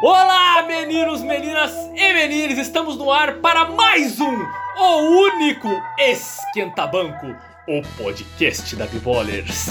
Olá, meninos, meninas e menines! Estamos no ar para mais um, o único Esquenta Banco, o podcast da Bibolers.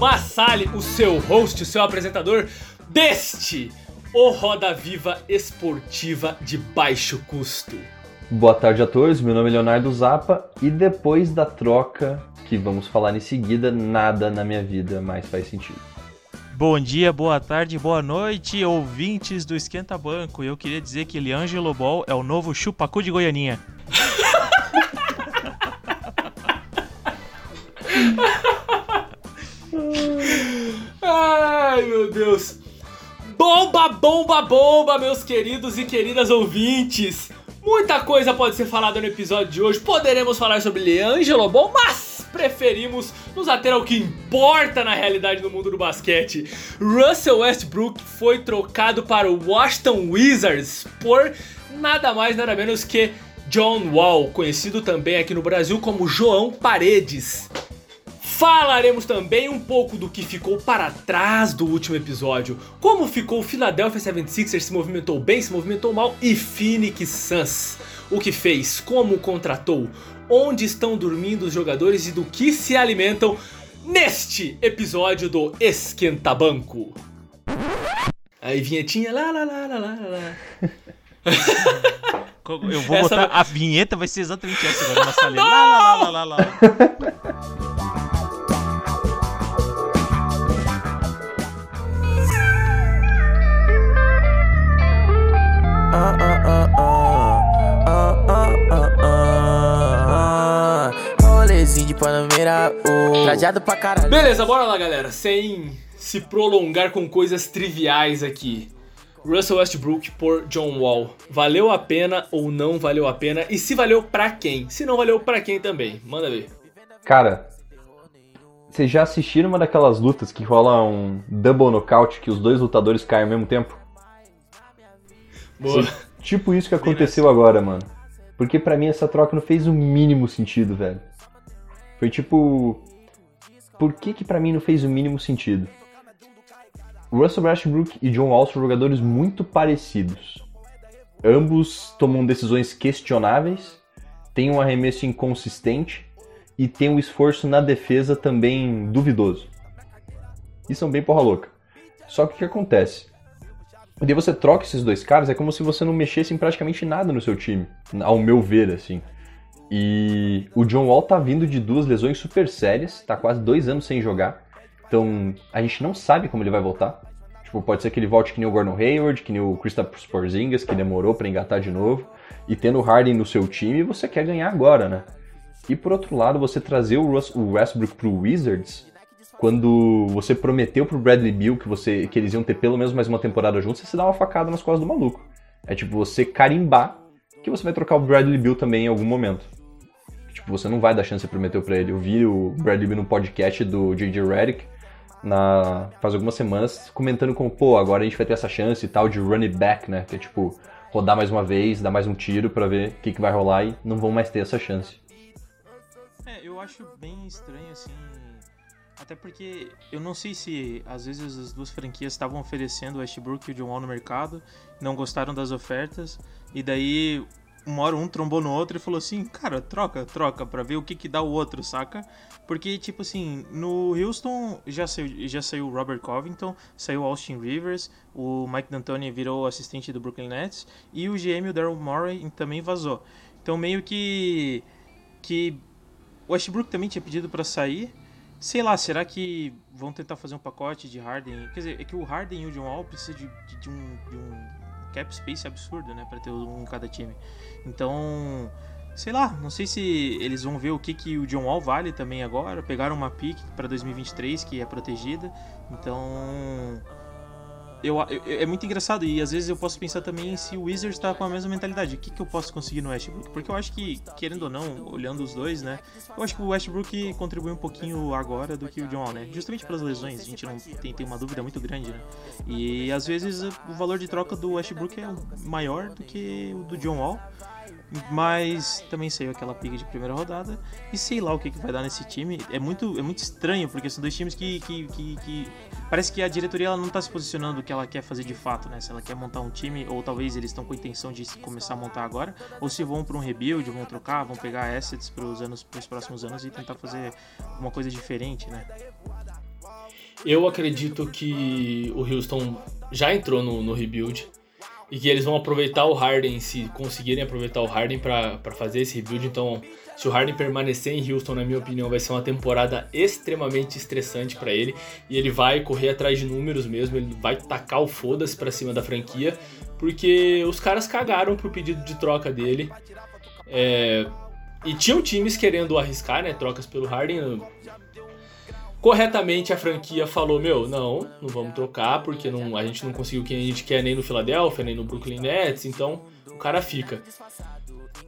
Massali, o seu host, o seu apresentador deste, o Roda Viva Esportiva de Baixo Custo. Boa tarde a todos, meu nome é Leonardo Zappa e depois da troca que vamos falar em seguida, nada na minha vida mais faz sentido. Bom dia, boa tarde, boa noite, ouvintes do Esquenta Banco. Eu queria dizer que Eliangelo Ball é o novo chupacu de Goianinha. Ai, meu Deus. Bomba, bomba, bomba, meus queridos e queridas ouvintes. Muita coisa pode ser falada no episódio de hoje. Poderemos falar sobre Leangelo Ball, mas preferimos nos ater ao que importa na realidade do mundo do basquete. Russell Westbrook foi trocado para o Washington Wizards por nada mais nada menos que John Wall, conhecido também aqui no Brasil como João Paredes. Falaremos também um pouco do que ficou para trás do último episódio, como ficou o Philadelphia 76ers, se movimentou bem, se movimentou mal, e Phoenix Suns. O que fez, como contratou, onde estão dormindo os jogadores e do que se alimentam neste episódio do Esquenta Banco. Aí vinhetinha lá lá lá lá lá lá. Eu vou Essa botar. vai- A vinheta vai ser exatamente essa agora na salinha. Lá, lá, lá, lá, lá, lá. De Panameira, oh. trajado pra caralho. Beleza, bora lá, galera. Sem se prolongar com coisas triviais aqui. Russell Westbrook por John Wall. Valeu a pena ou não valeu a pena? E se valeu pra quem? Se não valeu pra quem também? Manda ver. Cara, vocês já assistiram uma daquelas lutas que rola um double knockout que os dois lutadores caem ao mesmo tempo? Boa. Tipo isso que aconteceu agora, mano. Porque pra mim essa troca não fez o mínimo sentido, velho. Foi tipo. Por que que pra mim não fez o mínimo sentido? Russell Westbrook e John Wall são jogadores muito parecidos. Ambos tomam decisões questionáveis, têm um arremesso inconsistente e têm um esforço na defesa também duvidoso. E são bem porra louca. Só que o que acontece? Daí você troca esses dois caras, é como se você não mexesse em praticamente nada no seu time, ao meu ver, assim. E o John Wall tá vindo de duas lesões super sérias, tá quase dois anos sem jogar. Então a gente não sabe como ele vai voltar. Tipo, pode ser que ele volte que nem o Gordon Hayward, que nem o Kristaps Porzingis, que demorou pra engatar de novo. E tendo o Harden no seu time, você quer ganhar agora, né? E por outro lado, você trazer o, Russ, o Westbrook pro Wizards, quando você prometeu pro Bradley Beal que, você, que eles iam ter pelo menos mais uma temporada juntos, você se dá uma facada nas costas do maluco. É tipo você carimbar que você vai trocar o Bradley Beal também em algum momento. Tipo, você não vai dar chance que prometeu pra ele. Eu vi o Bradley Beal no podcast do J.J. Redick na, faz algumas semanas comentando como, pô, agora a gente vai ter essa chance e tal de run it back, né? Que é tipo, rodar mais uma vez, dar mais um tiro pra ver o que, que vai rolar e não vão mais ter essa chance. É, eu acho bem estranho assim. Até porque eu não sei se às vezes as duas franquias estavam oferecendo o Westbrook e o John Wall no mercado, não gostaram das ofertas, e daí uma hora um trombou no outro e falou assim, cara, troca, troca, pra ver o que que dá o outro, saca? Porque, tipo assim, no Houston já saiu, já saiu o Robert Covington, saiu Austin Rivers, o Mike D'Antoni virou assistente do Brooklyn Nets, e o GM, o Daryl Morey, também vazou. Então meio que... que o Westbrook também tinha pedido pra sair. Sei lá, será que vão tentar fazer um pacote de Harden? Quer dizer, é que o Harden e o John Wall precisam de, de- de um, de um cap space absurdo, né? Pra ter um em cada time. Então, sei lá, não sei se eles vão ver o que, que o John Wall vale também agora. Pegaram uma pick pra 2023 que é protegida. Então, eu, eu- é muito engraçado e às vezes eu posso pensar também se o Wizards tá com a mesma mentalidade. O que, que eu posso conseguir no Westbrook? Porque eu acho que, querendo ou não, olhando os dois, né? Eu acho que o Westbrook contribui um pouquinho agora do que o John né? Justamente pelas lesões, a gente não tem, tem uma dúvida muito grande, né? E às vezes o valor de troca do Westbrook é maior do que o do John Wall. Mas também saiu aquela pica de primeira rodada. E sei lá o que, que vai dar nesse time. É muito, é muito estranho, porque são dois times que. que, que, que- Parece que a diretoria ela não tá se posicionando o que ela quer fazer de fato, né? Se ela quer montar um time, ou talvez eles estão com a intenção de começar a montar agora, ou se vão para um rebuild, vão trocar, vão pegar assets para os anos, pros próximos anos e tentar fazer uma coisa diferente, né? Eu acredito que o Houston já entrou no, no rebuild e que eles vão aproveitar o Harden, se conseguirem aproveitar o Harden para fazer esse rebuild. Então, se o Harden permanecer em Houston, na minha opinião, vai ser uma temporada extremamente estressante para ele e ele vai correr atrás de números mesmo, ele vai tacar o foda-se pra cima da franquia, porque os caras cagaram pro pedido de troca dele. É, e tinham times querendo arriscar, né, trocas pelo Harden. Corretamente a franquia falou, meu, não, não vamos trocar, porque não, a gente não conseguiu o que a gente quer nem no Philadelphia, nem no Brooklyn Nets, então o cara fica.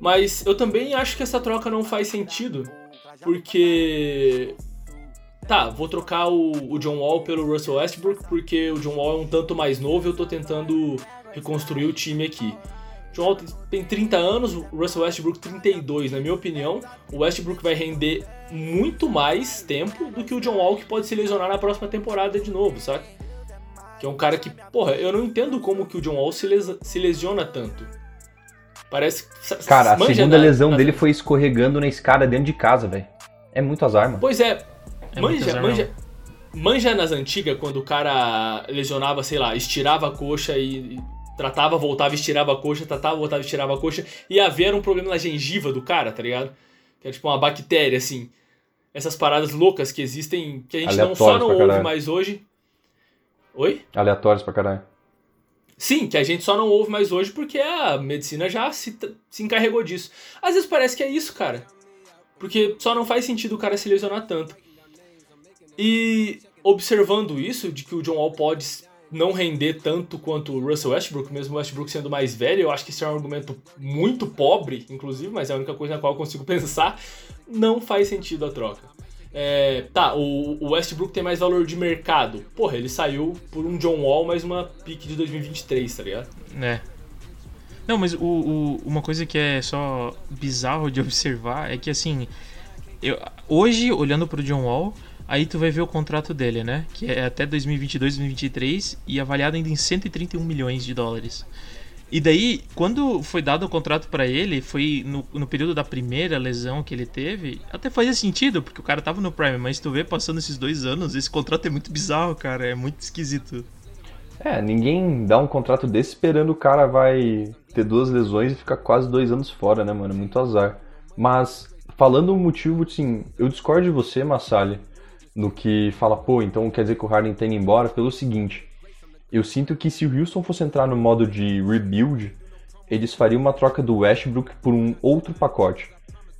Mas eu também acho que essa troca não faz sentido, porque. Tá, vou trocar o, o John Wall pelo Russell Westbrook, porque o John Wall é um tanto mais novo e eu tô tentando reconstruir o time aqui. John Wall tem 30 anos, o Russell Westbrook 32, na minha opinião. O Westbrook vai render muito mais tempo do que o John Wall, que pode se lesionar na próxima temporada de novo, sabe? Que é um cara que, porra, eu não entendo como que o John Wall se, lesa- se lesiona tanto. Parece que. Cara, a manja segunda na- lesão na- dele foi escorregando na escada dentro de casa, velho. É muito azar, mano. Pois é, É muito manja, azar manja, manja nas antigas, quando o cara lesionava, sei lá, estirava a coxa e, tratava, voltava, estirava a coxa, tratava, voltava, estirava a coxa, e havia um problema na gengiva do cara, tá ligado? Que é tipo uma bactéria, assim. Essas paradas loucas que existem, que a gente não só não ouve caralho. mais hoje. Oi? Aleatórios pra caralho. Sim, que a gente só não ouve mais hoje porque a medicina já se, se encarregou disso. Às vezes parece que é isso, cara. Porque só não faz sentido o cara se lesionar tanto. E observando isso, de que o John Wall pode não render tanto quanto o Russell Westbrook, mesmo o Westbrook sendo mais velho, eu acho que esse é um argumento muito pobre, inclusive, mas é a única coisa na qual eu consigo pensar, não faz sentido a troca. É, tá, o, o Westbrook tem mais valor de mercado. Porra, ele saiu por um John Wall mais uma pick de 2023, tá ligado? É. Não, mas o, o- uma coisa que é só bizarro de observar é que assim, eu, hoje, olhando pro John Wall, aí tu vai ver o contrato dele, né? Que é até 2022, 2023 e avaliado ainda em 131 milhões de dólares. E daí, quando foi dado o contrato pra ele, foi no, no período da primeira lesão que ele teve, até fazia sentido, porque o cara tava no Prime, mas tu vê passando esses dois anos, esse contrato é muito bizarro, cara, é muito esquisito. É, ninguém dá um contrato desse esperando o cara vai ter duas lesões e ficar quase dois anos fora, né, mano? Muito azar. Mas, falando o motivo, assim, eu discordo de você, Massali, no que fala, pô, então quer dizer que o Harden tem ido embora, pelo seguinte. Eu sinto que se o Houston fosse entrar no modo de rebuild, eles fariam uma troca do Westbrook por um outro pacote.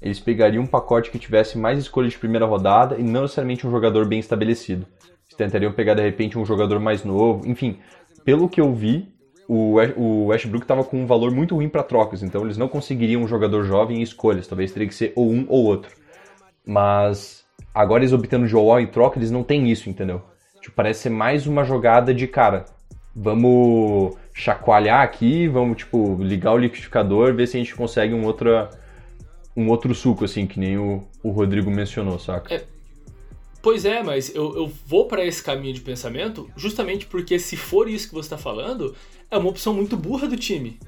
Eles pegariam um pacote que tivesse mais escolhas de primeira rodada e não necessariamente um jogador bem estabelecido. Eles tentariam pegar de repente um jogador mais novo. Enfim, pelo que eu vi, o Westbrook estava com um valor muito ruim para trocas, então eles não conseguiriam um jogador jovem em escolhas. Talvez teria que ser ou um ou outro. Mas agora eles obtendo Joel em troca, eles não têm isso, entendeu? Tipo, parece ser mais uma jogada de cara. Vamos chacoalhar aqui, vamos tipo ligar o liquidificador, ver se a gente consegue um outro um outro suco assim, que nem o, o Rodrigo mencionou, saca? Pois é, mas eu, eu vou para esse caminho de pensamento justamente porque se for isso que você está falando, é uma opção muito burra do time.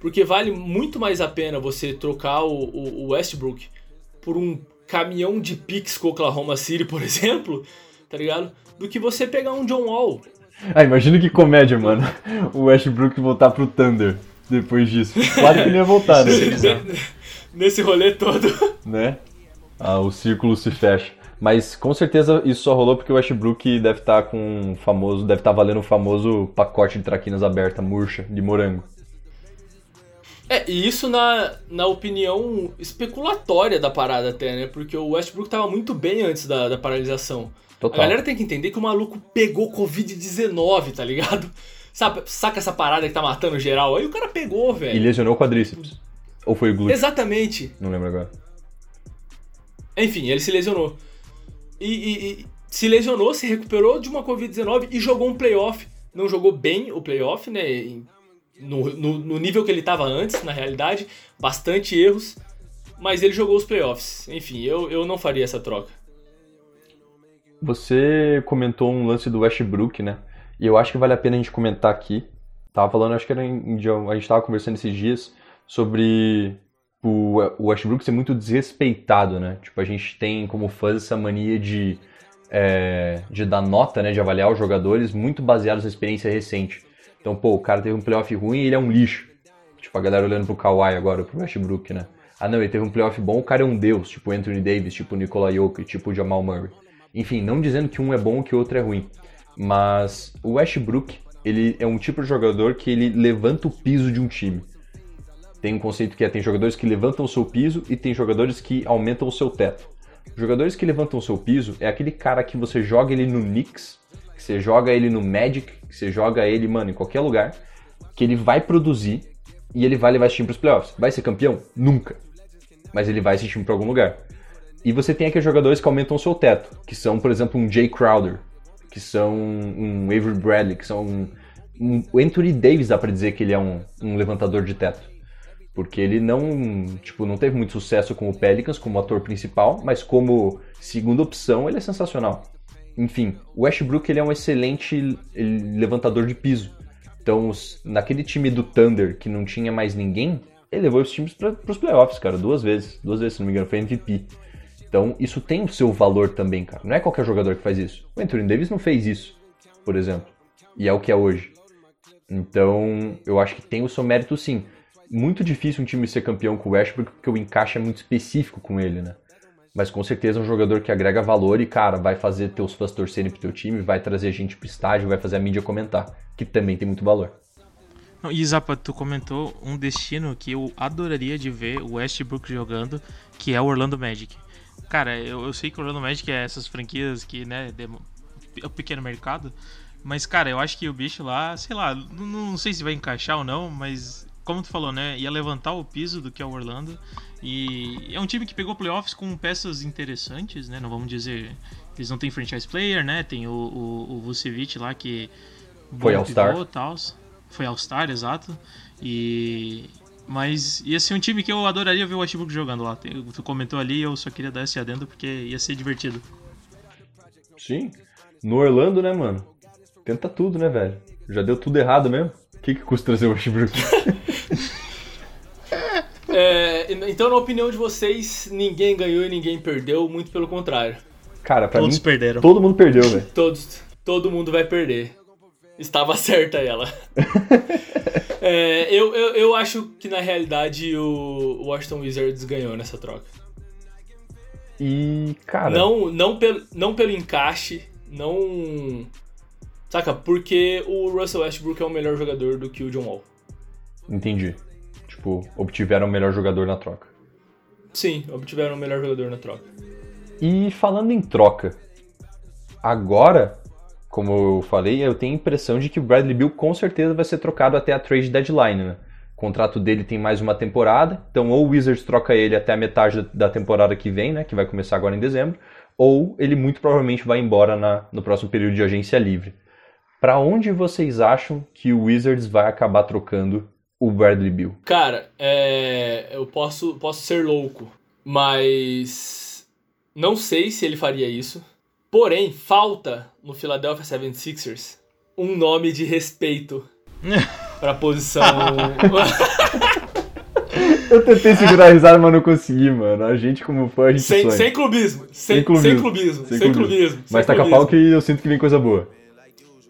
Porque vale muito mais a pena você trocar o, o- o Westbrook por um caminhão de picks com Oklahoma City, por exemplo, tá ligado? Do que você pegar um John Wall. Ah, imagina que comédia, mano. O Westbrook voltar pro Thunder depois disso. Claro que ele ia voltar, né? Nesse rolê todo. né? Ah, o círculo se fecha. Mas com certeza isso só rolou porque o Westbrook deve estar com o famoso, deve estar valendo o famoso pacote de traquinas aberta, murcha, de morango. É, e isso na, na opinião especulatória da parada até, né? Porque o Westbrook tava muito bem antes da, da paralisação. Total. A galera tem que entender que o maluco pegou Covid-19, tá ligado? Sabe, saca essa parada que tá matando geral? Aí o cara pegou, E velho. lesionou o quadríceps. Ou foi o glúteo? Exatamente. Não lembro agora. Enfim, ele se lesionou. E, e- e se lesionou, se recuperou de uma Covid-19 e jogou um playoff. Não jogou bem o playoff, né? No, no- no nível que ele tava antes, na realidade. Bastante erros. Mas ele jogou os playoffs. Enfim, eu, eu não faria essa troca. Você comentou um lance do Westbrook, né? E eu acho que vale a pena a gente comentar aqui. Tava falando, acho que era em, a gente tava conversando esses dias sobre o, o Westbrook ser muito desrespeitado, né? Tipo, a gente tem como fãs essa mania de, é, de dar nota, né? De avaliar os jogadores muito baseados na experiência recente. Então, pô, o cara teve um playoff ruim e ele é um lixo. Tipo, a galera olhando pro Kawhi agora, pro Westbrook, né? Ah, não, ele teve um playoff bom, o cara é um deus, tipo Anthony Davis, tipo Nikola Jokic, tipo Jamal Murray. Enfim, não dizendo que um é bom e que o outro é ruim. Mas o Westbrook, ele é um tipo de jogador que ele levanta o piso de um time. Tem um conceito que é, tem jogadores que levantam o seu piso e tem jogadores que aumentam o seu teto. Jogadores que levantam o seu piso é aquele cara que você joga ele no Knicks, que você joga ele no Magic, que você joga ele, mano, em qualquer lugar, que ele vai produzir e ele vai levar esse time pros playoffs. Vai ser campeão? Nunca. Mas ele vai esse time pra algum lugar. E você tem aqueles jogadores que aumentam o seu teto, que são, por exemplo, um Jay Crowder, que são um Avery Bradley, que são um, um Anthony Davis dá pra dizer que ele é um, um levantador de teto. Porque ele não, tipo, não teve muito sucesso com o Pelicans como ator principal, mas como segunda opção ele é sensacional. Enfim, o Westbrook ele é um excelente ele- levantador de piso. Então, os- naquele time do Thunder que não tinha mais ninguém, ele levou os times para os playoffs, cara, duas vezes. Duas vezes, se não me engano, foi MVP. Então, isso tem o seu valor também, cara. Não é qualquer jogador que faz isso. O Anthony Davis não fez isso, por exemplo. E é o que é hoje. Então, eu acho que tem o seu mérito sim. Muito difícil um time ser campeão com o Westbrook porque o encaixe é muito específico com ele, né? Mas com certeza é um jogador que agrega valor e, cara, vai fazer teus fãs torcerem pro teu time, vai trazer gente pro estádio, vai fazer a mídia comentar, que também tem muito valor. E Zapa, tu comentou um destino que eu adoraria de ver o Westbrook jogando, que é o Orlando Magic. Cara, eu, eu sei que o Orlando Magic é essas franquias que, né, é o pequeno mercado, mas, cara, eu acho que o bicho lá, sei lá, não, não sei se vai encaixar ou não, mas, como tu falou, né, ia levantar o piso do que é o Orlando. E é um time que pegou playoffs com peças interessantes, né, não vamos dizer... Eles não têm franchise player, né, tem o, o, o Vucevic lá que... Foi All-Star. Foi All-Star, exato. E. Mas ia ser um time que eu adoraria ver o Westbrook jogando lá. Tu comentou ali, eu só queria dar esse adendo porque ia ser divertido. Sim. No Orlando, né, mano? Tenta tudo, né, velho? Já deu tudo errado mesmo. O que, que custa trazer o Westbrook? É, então, na opinião de vocês, ninguém ganhou e ninguém perdeu, muito pelo contrário. Cara, pra Todos mim, perderam. todo mundo perdeu, velho. Todos, todo mundo vai perder. Estava certa ela. É, eu, eu, eu acho que na realidade o Washington Wizards ganhou nessa troca. E, cara, Não, não, pelo, não pelo encaixe, não. Saca? Porque o Russell Westbrook é um melhor jogador do que o John Wall. Entendi. Tipo, obtiveram o melhor jogador na troca. Sim, obtiveram o melhor jogador na troca. E falando em troca, agora, como eu falei, eu tenho a impressão de que o Bradley Bill com certeza vai ser trocado até a trade deadline, né? O contrato dele tem mais uma temporada, então ou o Wizards troca ele até a metade da temporada que vem, né? Que vai começar agora em dezembro, ou ele muito provavelmente vai embora na- no próximo período de agência livre. Pra onde vocês acham que o Wizards vai acabar trocando o Bradley Bill? Cara, é, eu posso, posso ser louco, mas não sei se ele faria isso. Porém, falta no Philadelphia 76ers um nome de respeito pra posição. Eu tentei segurar a risada, mas não consegui, mano. A gente, como fã, a gente sem, sonha. sem clubismo. Sem, Sem clubismo. sem clubismo. Sem clubismo. clubismo. Mas sem taca pau que eu sinto que vem coisa boa.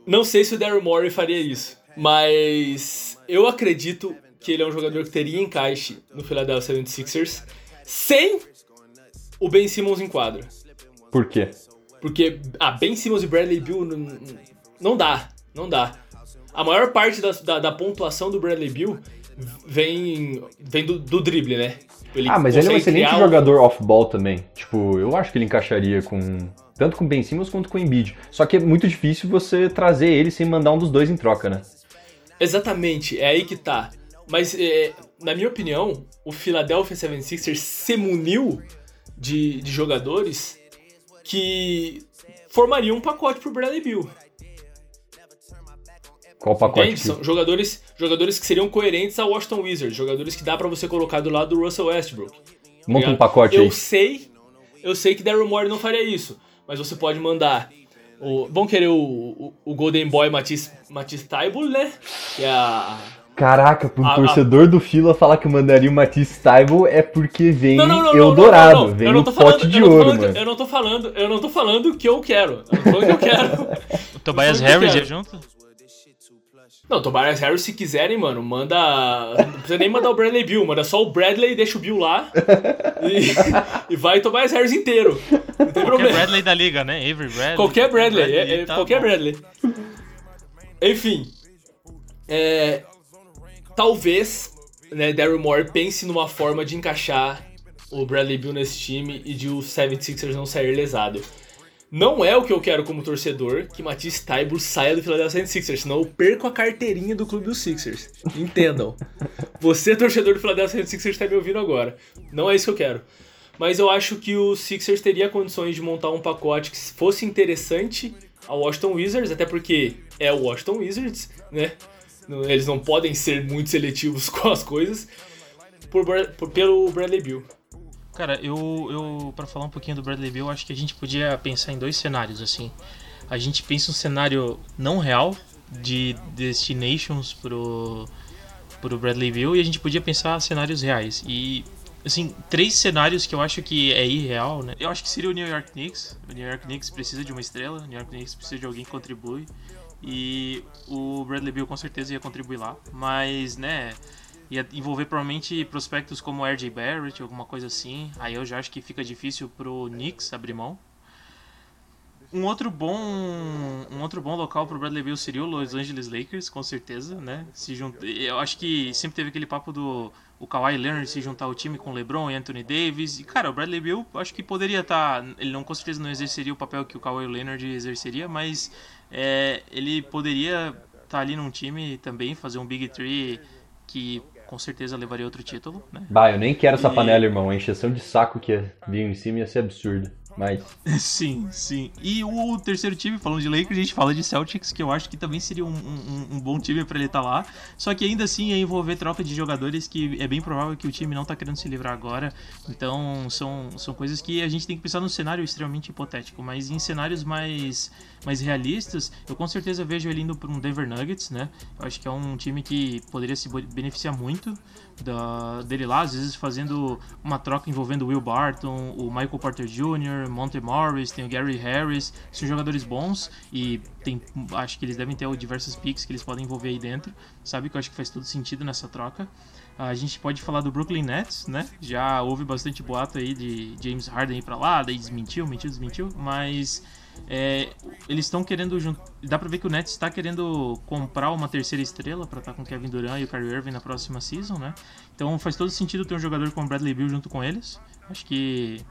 Não sei se o Daryl Morey faria isso, mas eu acredito que ele é um jogador que teria encaixe no Philadelphia 76ers sem o Ben Simmons em quadra. Por quê? Porque, ah, Ben Simmons e Bradley Bill não, não dá, não dá. A maior parte da, da, da pontuação do Bradley Bill vem, vem do, do drible, né? ah, mas ele é um excelente criar um- jogador off-ball também. Tipo, eu acho que ele encaixaria com Tanto com o Ben Simmons quanto com o Embiid. Só que é muito difícil você trazer ele sem mandar um dos dois em troca, né? Exatamente, é aí que tá. Mas, é, na minha opinião, o Philadelphia 76ers se muniu de, de jogadores que formariam um pacote pro Bradley Bill. Qual pacote? Entende? São jogadores, jogadores que seriam coerentes ao Washington Wizards, jogadores que dá pra você colocar do lado do Russell Westbrook. Monta um pacote eu aí. sei, eu sei que Daryl Morey não faria isso, mas você pode mandar o, vão querer o, o, o Golden Boy Matisse, Matisse Thybulle, né? Que é a Caraca, pra um Ah, torcedor do Fila falar que mandaria o Matisse Taibo é porque vem Não, não, não, não, Eldorado, não, não, vem eu no não tô pote falando- de eu ouro, falando- mano. Eu não tô falando, eu não tô falando que eu quero. Eu não tô falando que eu quero. O Tobias o Harris ia junto? Não, Tobias Harris, se quiserem, mano, manda. Não precisa nem mandar o Bradley Bill, manda só o Bradley e deixa o Bill lá. e, e vai Tobias Harris inteiro. Não tem Qualquer problema. Bradley da liga, né? Avery Bradley. Qualquer Bradley, é- é tá qualquer bom. Bradley. Enfim, é, talvez né, Daryl Moore pense numa forma de encaixar o Bradley Bill nesse time e de o 76ers não sair lesado. Não é o que eu quero como torcedor que Matisse Taibo saia do Philadelphia 76ers, senão eu perco a carteirinha do clube dos Sixers. Entendam. Você, torcedor do Philadelphia 76ers, está me ouvindo agora. Não é isso que eu quero. Mas eu acho que o Sixers teria condições de montar um pacote que fosse interessante ao Washington Wizards, até porque é o Washington Wizards, né? Eles não podem ser muito seletivos com as coisas. Por, por- pelo Bradley Bill. Cara, eu, eu para falar um pouquinho do Bradley Bill, acho que a gente podia pensar em dois cenários assim. A gente pensa um cenário não real de destinations pro pro Bradley Bill e a gente podia pensar cenários reais. E assim, três cenários que eu acho que é irreal, né? Eu acho que seria o New York Knicks. O New York Knicks precisa de uma estrela, o New York Knicks precisa de alguém que contribui. E o Bradley Bill com certeza ia contribuir lá, mas né, ia envolver provavelmente prospectos como RJ Barrett, alguma coisa assim. Aí eu já acho que fica difícil pro Knicks abrir mão. Um outro bom, um outro bom local pro Bradley Bill seria o Los Angeles Lakers, com certeza, né? Se jun... Eu acho que sempre teve aquele papo do o Kawhi Leonard se juntar ao time com LeBron e Anthony Davis. E cara, o Bradley Bill, acho que poderia estar, ele não com certeza não exerceria o papel que o Kawhi Leonard exerceria, mas é, ele poderia estar ali num time também fazer um Big Three que com certeza levaria outro título, né? Bah, eu nem quero essa E- panela, irmão. A encheção de saco que vinha em cima ia ser absurda. Mas. Sim, sim. E o terceiro time, falando de Lakers, a gente fala de Celtics, que eu acho que também seria um, um- um bom time pra ele estar lá. Só que ainda assim ia envolver troca de jogadores que é bem provável que o time não tá querendo se livrar agora. Então são, são coisas que a gente tem que pensar num cenário extremamente hipotético. Mas em cenários mais, mais realistas, eu com certeza vejo ele indo pra um Denver Nuggets, né? Eu acho que é um time que poderia se beneficiar muito da, dele lá, às vezes fazendo uma troca envolvendo o Will Barton, o Michael Porter Jr., Monte Morris, tem o Gary Harris, são jogadores bons e tem, acho que eles devem ter diversos picks que eles podem envolver aí dentro, sabe? Que eu acho que faz todo sentido nessa troca. A gente pode falar do Brooklyn Nets, né? Já houve bastante boato aí de James Harden ir pra lá, daí desmentiu, mentiu, desmentiu, mas é, eles estão querendo dá pra ver que o Nets está querendo comprar uma terceira estrela pra estar com o Kevin Durant e o Kyrie Irving na próxima season, né? Então faz todo sentido ter um jogador como Bradley Beal junto com eles. Acho que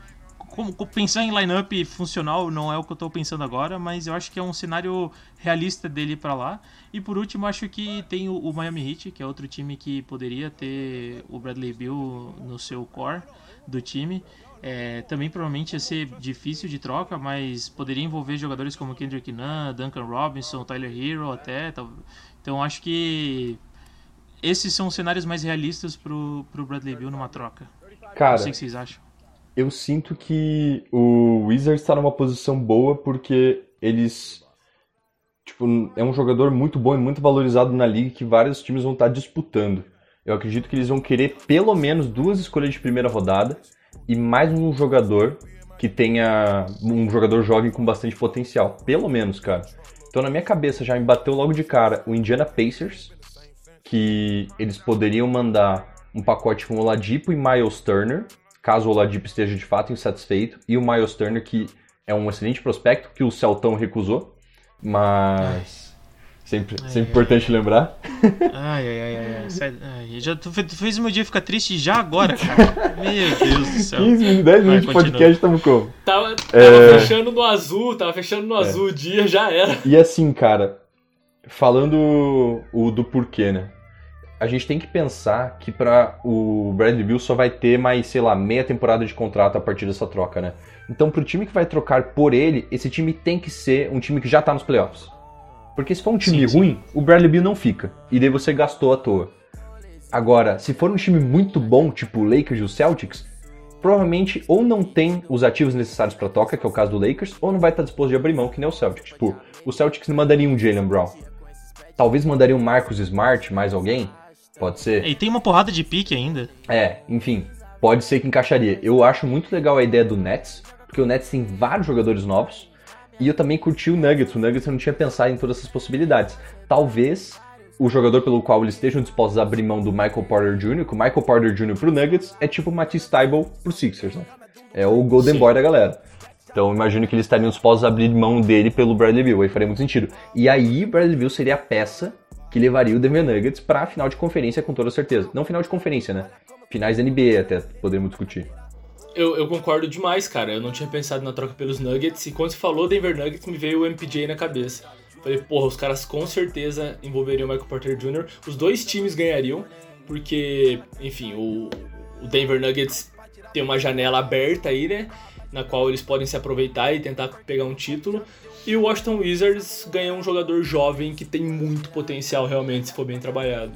como, pensar em lineup funcional não é o que eu tô pensando agora, mas eu acho que é um cenário realista dele pra lá. E por último, acho que tem o, o Miami Heat, que é outro time que poderia ter o Bradley Beal no seu core do time. É, também provavelmente ia ser difícil de troca, mas poderia envolver jogadores como Kendrick Nunn, Duncan Robinson, Tyler Hero até. tal- Então acho que esses são os cenários mais realistas pro, pro Bradley Beal numa troca. Não Cara, sei o que vocês acham. eu sinto que o Wizards está numa posição boa porque eles. Tipo, é um jogador muito bom e muito valorizado na liga que vários times vão estar disputando. Eu acredito que eles vão querer pelo menos duas escolhas de primeira rodada e mais um jogador que tenha. um jogador jovem com bastante potencial. Pelo menos, cara. Então na minha cabeça já me bateu logo de cara o Indiana Pacers, que eles poderiam mandar um pacote com Oladipo e Miles Turner, caso o Oladipo esteja de fato insatisfeito, e o Miles Turner, que é um excelente prospecto, que o Celtão recusou, mas sempre, sempre importante lembrar. Ai, ai, ai, ai. ai. Sai- ai, já, tu, tu fez o meu dia ficar triste já agora, cara. Meu Deus do céu. 15 minutos, 10 minutos de podcast, estamos como? Tava, tava É. fechando no azul, tava fechando no azul o dia, já era. E assim, cara, falando o do porquê, né? A gente tem que pensar que para o Bradley Bill só vai ter mais, sei lá, meia temporada de contrato a partir dessa troca, né? Então, pro time que vai trocar por ele, esse time tem que ser um time que já tá nos playoffs. Porque se for um time Sim, sim. ruim, o Bradley Bill não fica. E daí você gastou à toa. Agora, se for um time muito bom, tipo o Lakers e o Celtics, provavelmente ou não tem os ativos necessários pra troca, que é o caso do Lakers, ou não vai estar disposto de abrir mão, que nem o Celtics. Tipo, o Celtics não mandaria um Jalen Brown. Talvez mandaria um Marcus Smart, mais alguém. Pode ser. E tem uma porrada de pique ainda. É, enfim, pode ser que encaixaria. Eu acho muito legal a ideia do Nets, porque o Nets tem vários jogadores novos. E eu também curti o Nuggets. O Nuggets eu não tinha pensado em todas essas possibilidades. Talvez o jogador pelo qual eles estejam dispostos a abrir mão do Michael Porter Jr., que o Michael Porter Jr. pro Nuggets é tipo o Matisse Tybalt pro Sixers, né? É o Golden Sim. Boy da galera. Então eu imagino que eles estariam dispostos a abrir mão dele pelo Bradley Beal, aí faria muito sentido. E aí Bradley Beal seria a peça que levaria o Denver Nuggets pra final de conferência com toda certeza. Não final de conferência, né? Finais da NBA até, podemos discutir. Eu, eu concordo demais, cara. Eu não tinha pensado na troca pelos Nuggets. E quando você falou Denver Nuggets, me veio o MPJ na cabeça. Falei, porra, os caras com certeza envolveriam o Michael Porter Jr. Os dois times ganhariam, porque, enfim, o, o Denver Nuggets tem uma janela aberta aí, né? Na qual eles podem se aproveitar e tentar pegar um título. E o Washington Wizards ganha um jogador jovem que tem muito potencial realmente, se for bem trabalhado.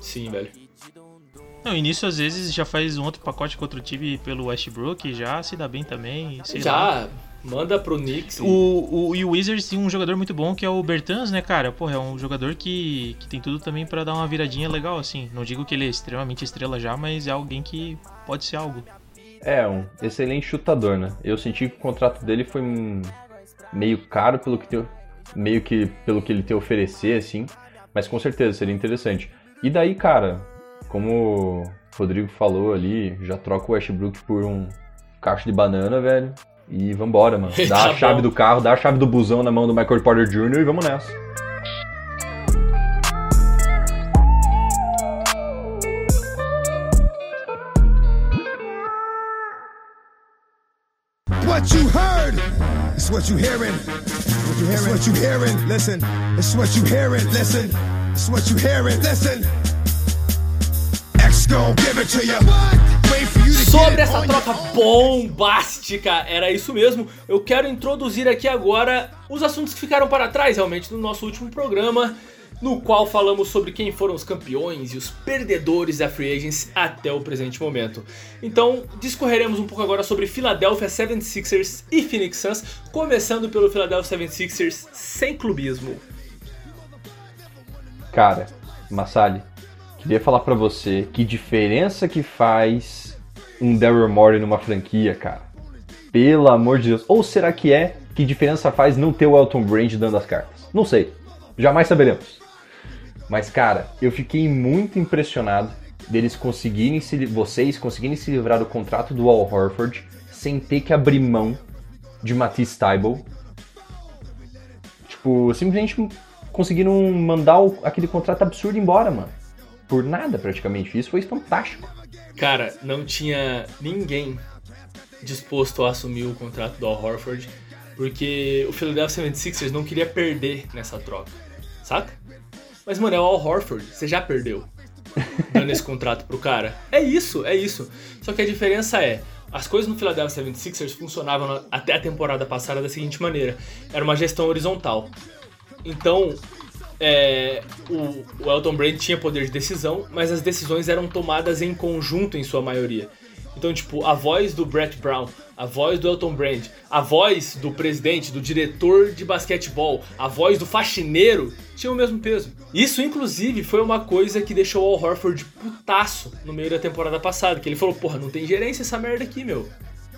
Sim, velho. Não, e nisso às vezes já faz um outro pacote com outro time pelo Westbrook e já se dá bem também. sei lá. Já, manda pro Knicks. e- O, o, e o Wizards tem um jogador muito bom que é o Bertans, né, cara? Porra, é um jogador que, que tem tudo também pra dar uma viradinha legal, assim. Não digo que ele é extremamente estrela já, mas é alguém que pode ser algo. É, um excelente chutador, né? Eu senti que o contrato dele foi meio caro pelo que tem, meio que pelo que ele tem a oferecer, assim, mas com certeza seria interessante. E daí, cara, como o Rodrigo falou ali, já troca o Westbrook por um caixa de banana, velho. E vambora, mano. Dá Tá a chave bom. do carro, dá a chave do busão na mão do Michael Porter Jr. e vamos nessa. What you heard is what you hearing. What you hearing? It's what you hearing. Listen. It's what you hearing. Listen. It's what you hearing. Listen. Sobre essa troca bombástica, era isso mesmo. Eu quero introduzir aqui agora os assuntos que ficaram para trás realmente no nosso último programa, no qual falamos sobre quem foram os campeões e os perdedores da Free Agents até o presente momento. Então, discorreremos um pouco agora sobre Philadelphia 76ers e Phoenix Suns, começando pelo Philadelphia 76ers sem clubismo. Cara, Massali, queria falar pra você que diferença que faz um Daryl Morey numa franquia, cara. Pelo amor de Deus. Ou será que é que diferença faz não ter o Elton Brand dando as cartas? Não sei. Jamais saberemos. Mas, cara, eu fiquei muito impressionado deles conseguirem se, vocês conseguirem se livrar do contrato do Al Horford sem ter que abrir mão de Matisse Tybalt Tipo, simplesmente conseguiram mandar o- aquele contrato absurdo embora, mano. Por nada, praticamente. Isso foi fantástico. Cara, não tinha ninguém disposto a assumir o contrato do Al Horford, porque o Philadelphia 76ers não queria perder nessa troca, saca? Mas, mano, é o Al Horford, você já perdeu dando esse contrato pro cara. É isso, é isso. Só que a diferença é, as coisas no Philadelphia 76ers funcionavam na- até a temporada passada da seguinte maneira: era uma gestão horizontal. Então, é, o, o Elton Brand tinha poder de decisão, mas as decisões eram tomadas em conjunto em sua maioria. Então, tipo, a voz do Brett Brown, a voz do Elton Brand, a voz do presidente, do diretor de basquetebol, a voz do faxineiro tinha o mesmo peso. Isso, inclusive, foi uma coisa que deixou o Al Horford putaço no meio da temporada passada, que ele falou, porra, não tem gerência essa merda aqui, meu.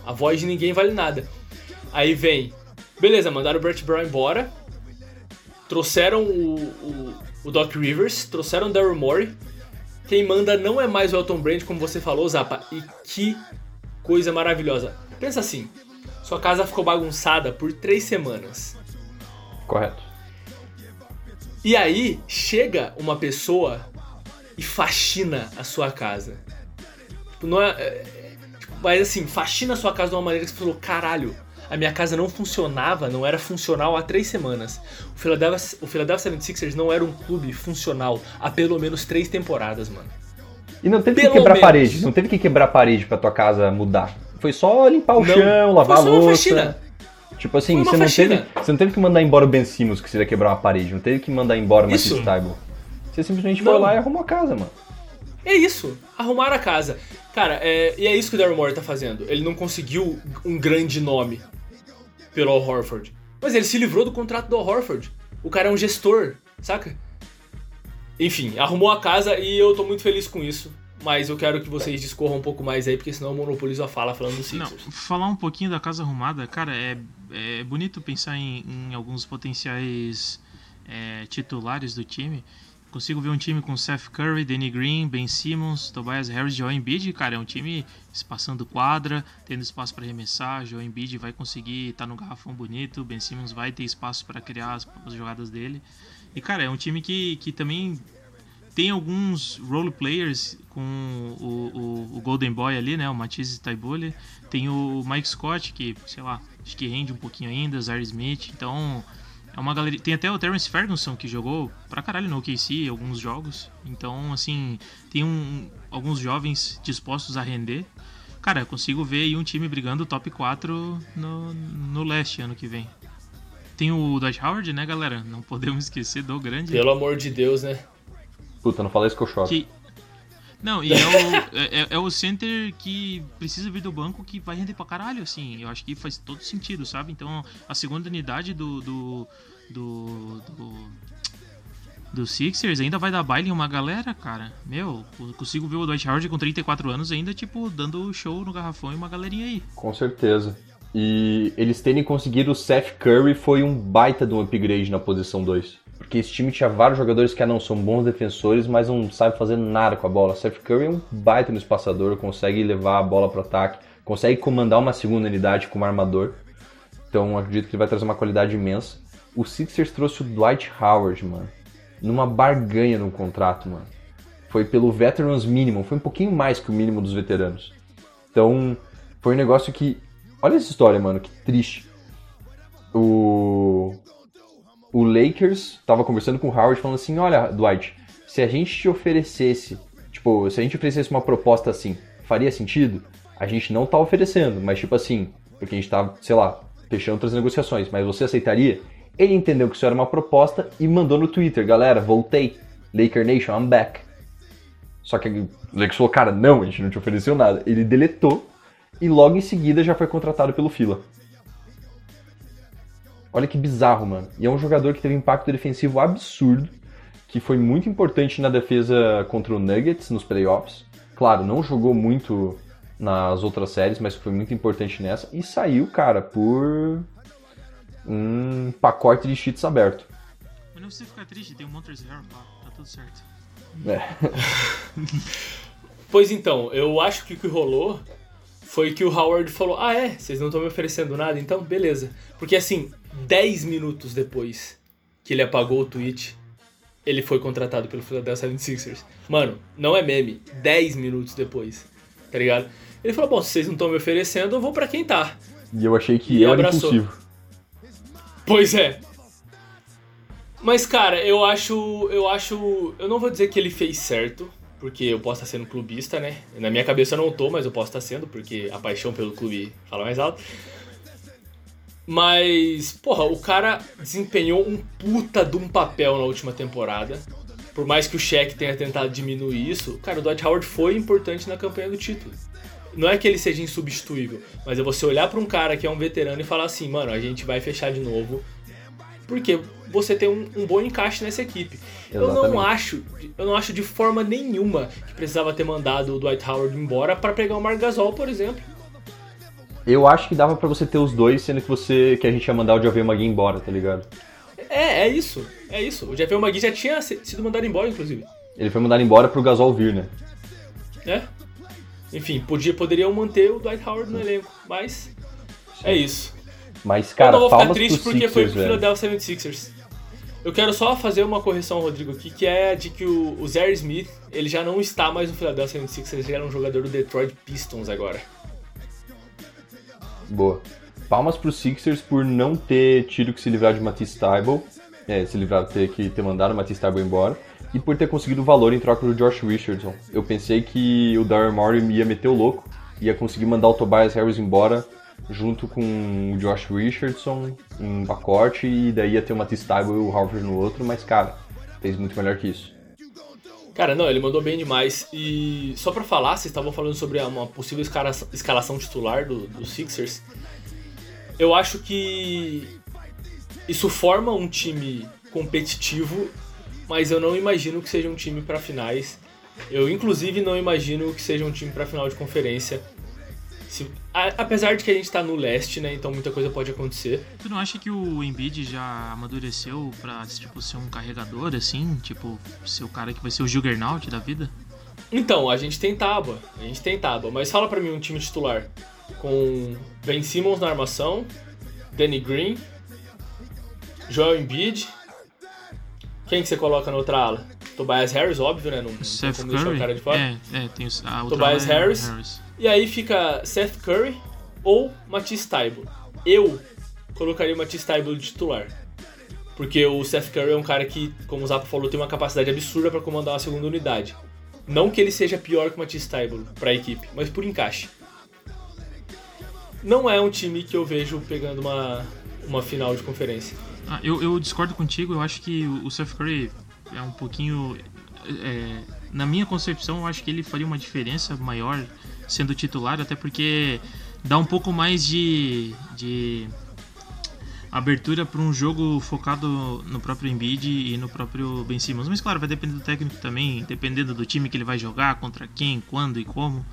A voz de ninguém vale nada. Aí vem, beleza, mandaram o Brett Brown embora, trouxeram o, o, o Doc Rivers, trouxeram o Daryl Morey. Quem manda não é mais o Elton Brand, como você falou, Zapa. E que coisa maravilhosa. Pensa assim, sua casa ficou bagunçada por três semanas. Correto. E aí chega uma pessoa e faxina a sua casa. Tipo, não é, é, tipo, mas assim, faxina a sua casa de uma maneira que você falou, caralho, a minha casa não funcionava, não era funcional há três semanas. O Philadelphia, o Philadelphia 76ers não era um clube funcional há pelo menos três temporadas, mano. E não teve Pelo que quebrar menos. parede, não teve que quebrar parede pra tua casa mudar. Foi só limpar o Não, chão, lavar a foi só uma louça. faxina. Tipo assim, você não, faxina. teve, você não teve que mandar embora o Ben Simmons, que seria quebrar uma parede. Não teve que mandar embora o Matisse. Taibo. Você simplesmente Não. foi lá e arrumou a casa, mano. É isso, arrumar a casa. Cara, é, e é isso que o Daryl Morey tá fazendo. Ele não conseguiu um grande nome pelo Al Horford. Mas ele se livrou do contrato do Al Horford. O cara é um gestor, saca? Enfim, arrumou a casa e eu tô muito feliz com isso. Mas eu quero que vocês discorram um pouco mais aí, porque senão eu monopolizo a fala falando do Não, Sixers. falar um pouquinho da casa arrumada, cara, é, é bonito pensar em, em alguns potenciais é, titulares do time. Consigo ver um time com Seth Curry, Danny Green, Ben Simmons, Tobias Harris, Joel Embiid, cara, é um time espaçando quadra, tendo espaço para arremessar, Joel Embiid vai conseguir estar no garrafão bonito, Ben Simmons vai ter espaço para criar as, as jogadas dele. E cara, é um time que, que também tem alguns role players com o, o, o Golden Boy ali, né? O Matisse Taibole. Tem o Mike Scott, que, sei lá, acho que rende um pouquinho ainda, Zaire Smith. Então, é uma galeria. Tem até o Terence Ferguson, que jogou pra caralho no OKC alguns jogos. Então, assim, tem um, alguns jovens dispostos a render. Cara, eu consigo ver aí um time brigando top 4 no, no leste ano que vem. Tem o Dwight Howard, né, galera? Não podemos esquecer do grande Pelo amor de Deus, né? Puta, não fala isso que eu choro. que... Não, e é o, é, é o center que precisa vir do banco que vai render pra caralho, assim. Eu acho que faz todo sentido, sabe? Então, a segunda unidade do. do. do. do, do Sixers ainda vai dar baile em uma galera, cara. Meu, eu consigo ver o Dwight Howard com 34 anos ainda, tipo, dando show no garrafão e uma galerinha aí. Com certeza. E eles terem conseguido o Seth Curry foi um baita de um upgrade na posição 2. Porque esse time tinha vários jogadores que não são bons defensores, mas não sabem fazer nada com a bola. Seth Curry é um baita no espaçador, consegue levar a bola para ataque, consegue comandar uma segunda unidade como armador. Então acredito que ele vai trazer uma qualidade imensa. O Sixers trouxe o Dwight Howard, mano, numa barganha no contrato, mano. Foi pelo Veterans Minimum, foi um pouquinho mais que o mínimo dos veteranos. Então, foi um negócio que. Olha essa história, mano, que triste. O. O Lakers tava conversando com o Howard falando assim: Olha, Dwight, se a gente te oferecesse, tipo, se a gente oferecesse uma proposta assim, faria sentido? A gente não tá oferecendo, mas tipo assim, porque a gente tá, sei lá, fechando outras negociações, mas você aceitaria? Ele entendeu que isso era uma proposta e mandou no Twitter: Galera, voltei. Laker Nation, I'm back. Só que o Lakers falou: Cara, não, a gente não te ofereceu nada. Ele deletou e logo em seguida já foi contratado pelo Fila. Olha que bizarro, mano. E é um jogador que teve impacto defensivo absurdo, que foi muito importante na defesa contra o Nuggets nos playoffs. Claro, não jogou muito nas outras séries, mas foi muito importante nessa. E saiu, cara, por um pacote de cheats aberto. Mas não precisa ficar triste, tem um Harrell lá, tá tudo certo. É. Pois então, eu acho que o que rolou foi que o Howard falou: Ah, é? Vocês não estão me oferecendo nada? Então, beleza. Porque assim, 10 minutos depois que ele apagou o tweet, ele foi contratado pelo Philadelphia 76ers. Mano, não é meme. 10 minutos depois, tá ligado? Ele falou: Bom, se vocês não estão me oferecendo, eu vou pra quem tá. E eu achei que E eu era impulsivo. Pois é. Mas, cara, eu acho. Eu acho. Eu não vou dizer que ele fez certo, porque eu posso estar sendo clubista, né? Na minha cabeça eu não tô, mas eu posso estar sendo, porque a paixão pelo clube fala mais alto. Mas, porra, o cara desempenhou um puta de um papel na última temporada. Por mais que o Shaq tenha tentado diminuir isso, cara, o Dwight Howard foi importante na campanha do título. Não é que ele seja insubstituível, mas é você olhar pra um cara que é um veterano e falar assim, mano, a gente vai fechar de novo, porque você tem um, um bom encaixe nessa equipe. Eu não acho, eu não acho de forma nenhuma que precisava ter mandado o Dwight Howard embora pra pegar o Marc Gasol, por exemplo. Eu acho que dava pra você ter os dois, sendo que você que a gente ia mandar o Javier Magui embora, tá ligado? É, é isso, é isso. O Javier Magui já tinha sido mandado embora, inclusive. Ele foi mandado embora pro Gasol vir, né? né? Enfim, podia, poderiam manter o Dwight Howard no elenco, mas é isso. Mas, eu cara, não vou ficar triste pro porque foi Sixers, pro velho. Philadelphia 76ers. Eu quero só fazer uma correção, Rodrigo, aqui, que é de que o, o Zaire Smith, ele já não está mais no Philadelphia 76ers, ele é um jogador do Detroit Pistons agora. Boa. Palmas pro Sixers por não ter tido que se livrar de Matisse Thybulle, é, se livrar, ter que ter mandado o Matisse Thybulle embora, e por ter conseguido valor em troca do Josh Richardson. Eu pensei que o Daryl Morey ia meter o louco, ia conseguir mandar o Tobias Harris embora junto com o Josh Richardson em pacote e daí ia ter o Matisse Thybulle e o Harvard no outro, mas cara, fez muito melhor que isso. Cara, não, ele mandou bem demais. E só pra falar, vocês estavam falando sobre uma possível escalação, escalação titular do, do Sixers. Eu acho que isso forma um time competitivo, mas eu não imagino que seja um time para finais. Eu, inclusive, não imagino que seja um time para final de conferência. Se, a, apesar de que a gente tá no leste, né? Então muita coisa pode acontecer. Tu não acha que o Embiid já amadureceu pra, tipo, ser um carregador, assim? Tipo, ser o cara que vai ser o Juggernaut da vida? Então, a gente tem tábua. A gente tem tábua. Mas fala pra mim um time titular. Com Ben Simmons na armação, Danny Green, Joel Embiid. Quem que você coloca na outra ala? Tobias Harris, óbvio, né? Não, não tem Seth como deixar o Curry? cara de fora. É, é, tem a outra Tobias é Harris. E aí fica Seth Curry ou Matisse Thybulle. Eu colocaria o Matisse Thybulle de titular. Porque o Seth Curry é um cara que, como o Zapo falou, tem uma capacidade absurda para comandar uma segunda unidade. Não que ele seja pior que o Matisse Thybulle para a equipe, mas por encaixe. Não é um time que eu vejo pegando uma, uma final de conferência. Ah, eu, eu discordo contigo, eu acho que o Seth Curry é um pouquinho. é, na minha concepção, eu acho que ele faria uma diferença maior sendo titular, até porque dá um pouco mais de, de abertura para um jogo focado no próprio Embiid e no próprio Ben Simmons. Mas claro, vai depender do técnico também, dependendo do time que ele vai jogar, contra quem, quando e como.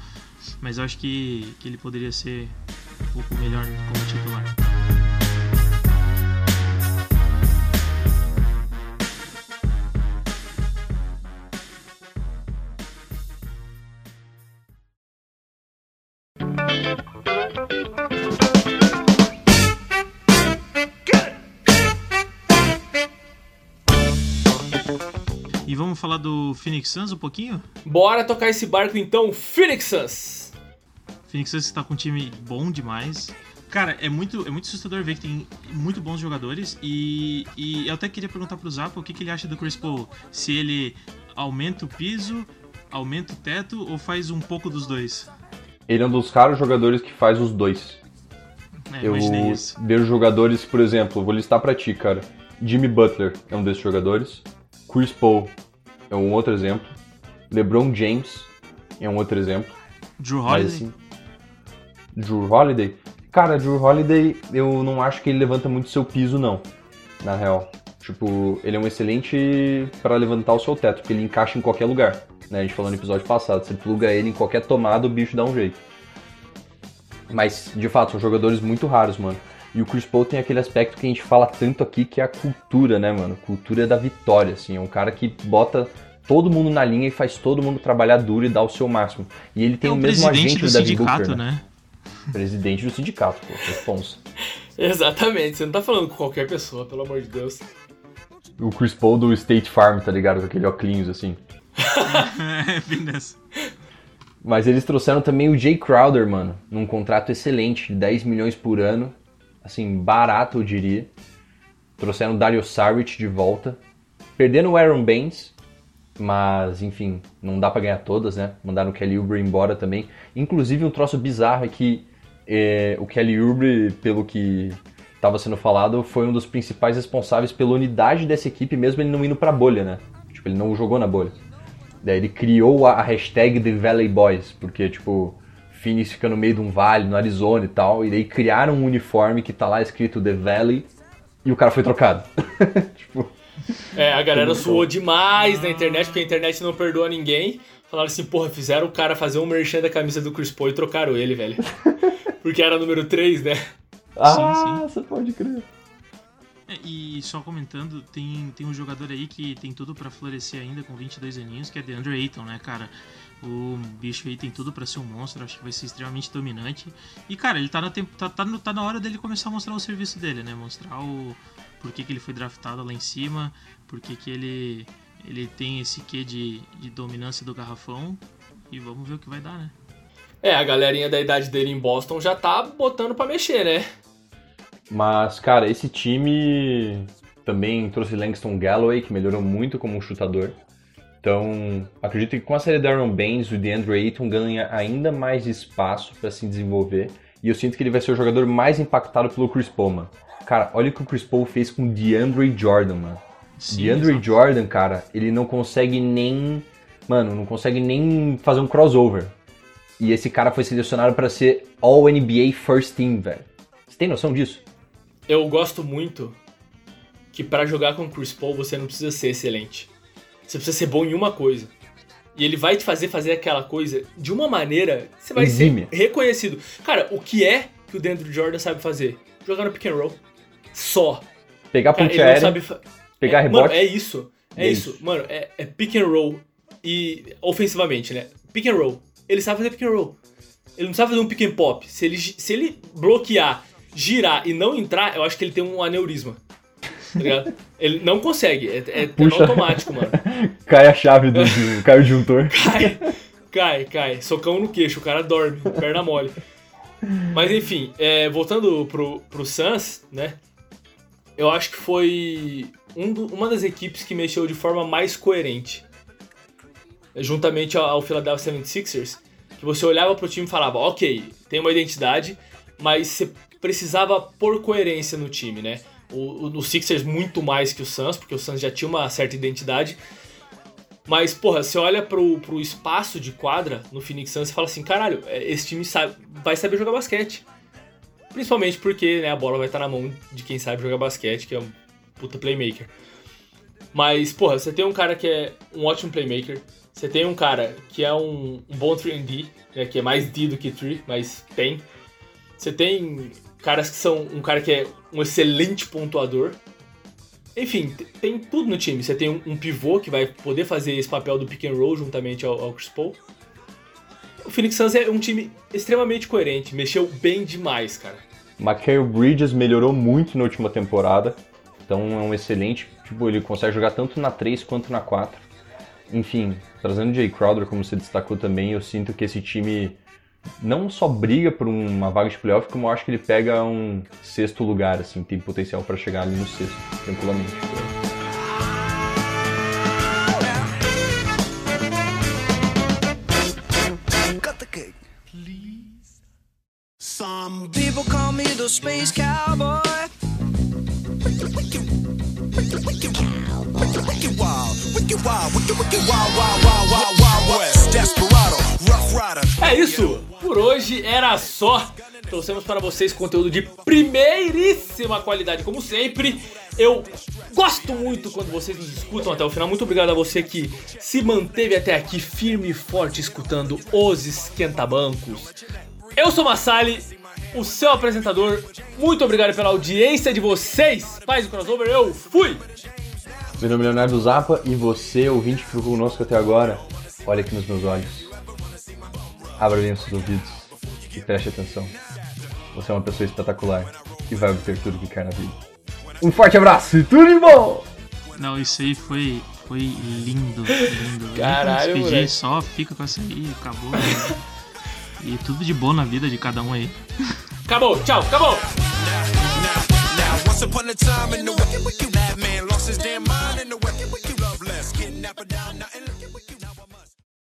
Mas eu acho que, que ele poderia ser um pouco melhor como titular. Falar do Phoenix Suns um pouquinho? Bora tocar esse barco então, Phoenix Suns! Phoenix Suns está com um time bom demais. Cara, é muito, é muito assustador ver que tem muito bons jogadores e, e eu até queria perguntar pro Zapa o que, que ele acha do Chris Paul. Se ele aumenta o piso, aumenta o teto ou faz um pouco dos dois? Ele é um dos raros jogadores que faz os dois. É, Eu imaginei isso. vejo jogadores, por exemplo, vou listar pra ti, cara. Jimmy Butler é um desses jogadores. Chris Paul é um outro exemplo. LeBron James é um outro exemplo. Drew Mas Holiday? assim, Drew Holiday? Cara, Drew Holiday, eu não acho que ele levanta muito seu piso, não. Na real. Tipo, ele é um excelente pra levantar o seu teto, porque ele encaixa em qualquer lugar. Né? A gente falou no episódio passado, você pluga ele em qualquer tomada, o bicho dá um jeito. Mas, de fato, são jogadores muito raros, mano. E o Chris Paul tem aquele aspecto que a gente fala tanto aqui, que é a cultura, né, mano? Cultura da vitória, assim. É um cara que bota todo mundo na linha e faz todo mundo trabalhar duro e dar o seu máximo. E ele tem é o o mesmo agente do do Devin Booker, né? né? Presidente do sindicato, pô. Responsa. Exatamente, você não tá falando com qualquer pessoa, pelo amor de Deus. O Chris Paul do State Farm, tá ligado? Com aquele óculos, assim. é, bem. Mas eles trouxeram também o Jay Crowder, mano, num contrato excelente, de 10 milhões por ano, assim, barato eu diria. Trouxeram o Dario Saric de volta. Perderam o Aaron Baines, mas enfim, não dá pra ganhar todas, né? Mandaram o Kelly Oubre embora também. Inclusive um troço bizarro é que é, o Kelly Oubre, pelo que estava sendo falado, foi um dos principais responsáveis pela unidade dessa equipe, mesmo ele não indo pra bolha, né? Tipo, ele não jogou na bolha. Daí ele criou a hashtag The Valley Boys, porque, tipo, Phoenix fica no meio de um vale, no Arizona e tal, e daí criaram um uniforme que tá lá escrito The Valley e o cara foi trocado. tipo, É, a galera suou demais na internet, porque a internet não perdoa ninguém. Falaram assim, porra, fizeram o cara fazer um merchan da camisa do Chris Paul e trocaram ele, velho. Porque era número 3, né? ah, você pode crer. É, e só comentando, tem, tem um jogador aí que tem tudo pra florescer ainda com 22 aninhos, que é DeAndre Ayton, né, cara? O bicho aí tem tudo pra ser um monstro, acho que vai ser extremamente dominante. E, cara, ele tá na, tempo, tá, tá, no- tá na hora dele começar a mostrar o serviço dele, né? Mostrar o por que, que ele foi draftado lá em cima, por que, que ele, ele tem esse quê de, de dominância do garrafão. E vamos ver o que vai dar, né? É, a galerinha da idade dele em Boston já tá botando pra mexer, né? Mas, cara, esse time também trouxe Langston Galloway, que melhorou muito como um chutador. Então, acredito que com a série da Aaron Baines, o DeAndre Ayton ganha ainda mais espaço para se desenvolver. E eu sinto que ele vai ser o jogador mais impactado pelo Chris Paul, mano. Cara, olha o que o Chris Paul fez com o DeAndre Jordan, mano. Sim, DeAndre exato. Jordan, cara, ele não consegue nem. Mano, não consegue nem fazer um crossover. E esse cara foi selecionado para ser All NBA First Team, velho. Você tem noção disso? Eu gosto muito que pra jogar com o Chris Paul você não precisa ser excelente. Você precisa ser bom em uma coisa. E ele vai te fazer fazer aquela coisa de uma maneira que você vai Exímia. ser reconhecido. Cara, o que é que o Deandre Jordan sabe fazer? Jogar no pick and roll. Só. Pegar ponte aérea, sabe pegar é, rebote. Mano, é isso. É, É isso. isso. Mano, é, é pick and roll e ofensivamente, né? Pick and roll. Ele sabe fazer pick and roll. Ele não sabe fazer um pick and pop. Se ele, se ele bloquear, girar e não entrar, eu acho que ele tem um aneurisma. Tá ele não consegue. É, é, é Puxa. automático, mano. Cai a chave do, do cai o disjuntor. Cai, cai, cai. Socão no queixo, o cara dorme, perna mole. Mas enfim, é, voltando pro, pro Suns, né? Eu acho que foi um do- uma das equipes que mexeu de forma mais coerente. Juntamente ao, ao Philadelphia 76ers, que você olhava pro time e falava, ok, tem uma identidade, mas você precisava pôr coerência no time, né? O, o, Sixers muito mais que o Suns, porque o Suns já tinha uma certa identidade, mas, porra, você olha pro, pro espaço de quadra no Phoenix Suns e fala assim, caralho, é, esse time sabe, vai saber jogar basquete. Principalmente porque né, a bola vai estar na mão de quem sabe jogar basquete, que é um puta playmaker. Mas, porra, você tem um cara que é um ótimo playmaker. Você tem um cara que é um, um bom 3D, né, que é mais D do que 3, mas tem. Você tem caras que são um cara que é um excelente pontuador. Enfim, tem tudo no time. Você tem um, um pivô que vai poder fazer esse papel do pick and roll juntamente ao, ao Chris Paul. O Phoenix Suns é um time extremamente coerente, mexeu bem demais, cara. Michael Bridges melhorou muito na última temporada. Então é um excelente. Tipo, ele consegue jogar tanto na 3 quanto na 4. Enfim, trazendo Jay Crowder, como você destacou também, eu sinto que esse time não só briga por uma vaga de playoff, como eu acho que ele pega um sexto lugar, assim, tem potencial para chegar ali no sexto, tranquilamente. Some People call me the space cowboy. wicked wild, wicked wild, wicked wild, wild, wild, wild, wild west. Desperado. É isso! Por hoje era só. Trouxemos para vocês conteúdo de primeiríssima qualidade, como sempre. Eu gosto muito quando vocês nos escutam até o final. Muito obrigado a você que se manteve até aqui firme e forte escutando os esquentabancos. Eu sou Massali, o seu apresentador. Muito obrigado pela audiência de vocês. Paz do crossover, eu fui! Meu nome é Leonardo Zappa e você, ouvinte que ficou conosco até agora, olha aqui nos meus olhos. Abra bem os seus ouvidos e preste atenção. Você é uma pessoa espetacular e vai obter tudo que quer na vida. Um forte abraço e tudo de bom! Não, isso aí foi, foi lindo, lindo. Caralho, despedir, moleque. só fica com essa aí, acabou. E tudo de bom na vida de cada um aí. Acabou, tchau, acabou! Once upon a time in the wicked, wicked, lost his damn mind in the wicked, wicked love less. Kidnapper down, now